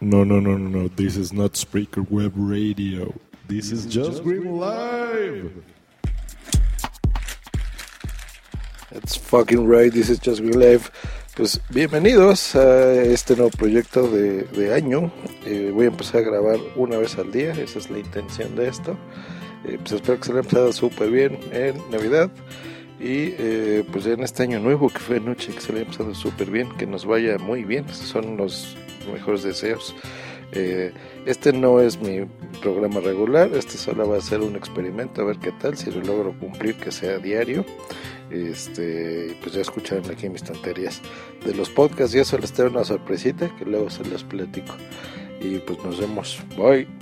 No, no, no, no, no. This is not Spreaker Web Radio. This is Just Green Live. It's fucking right, this is Just Green Live. Pues bienvenidos a este nuevo proyecto de, de año. Eh, voy a empezar a grabar una vez al día, esa es la intención de esto. Eh, pues espero que se le haya empezado súper bien en Navidad. Y eh, pues en este año nuevo que fue anoche, que se le haya empezado súper bien, que nos vaya muy bien. Estos son los mejores deseos. Eh, este no es mi programa regular, este solo va a ser un experimento a ver qué tal, si lo logro cumplir que sea diario. Este, pues ya escucharon aquí mis tonterías de los podcasts y eso les tengo una sorpresita que luego se los platico. Y pues nos vemos. Bye.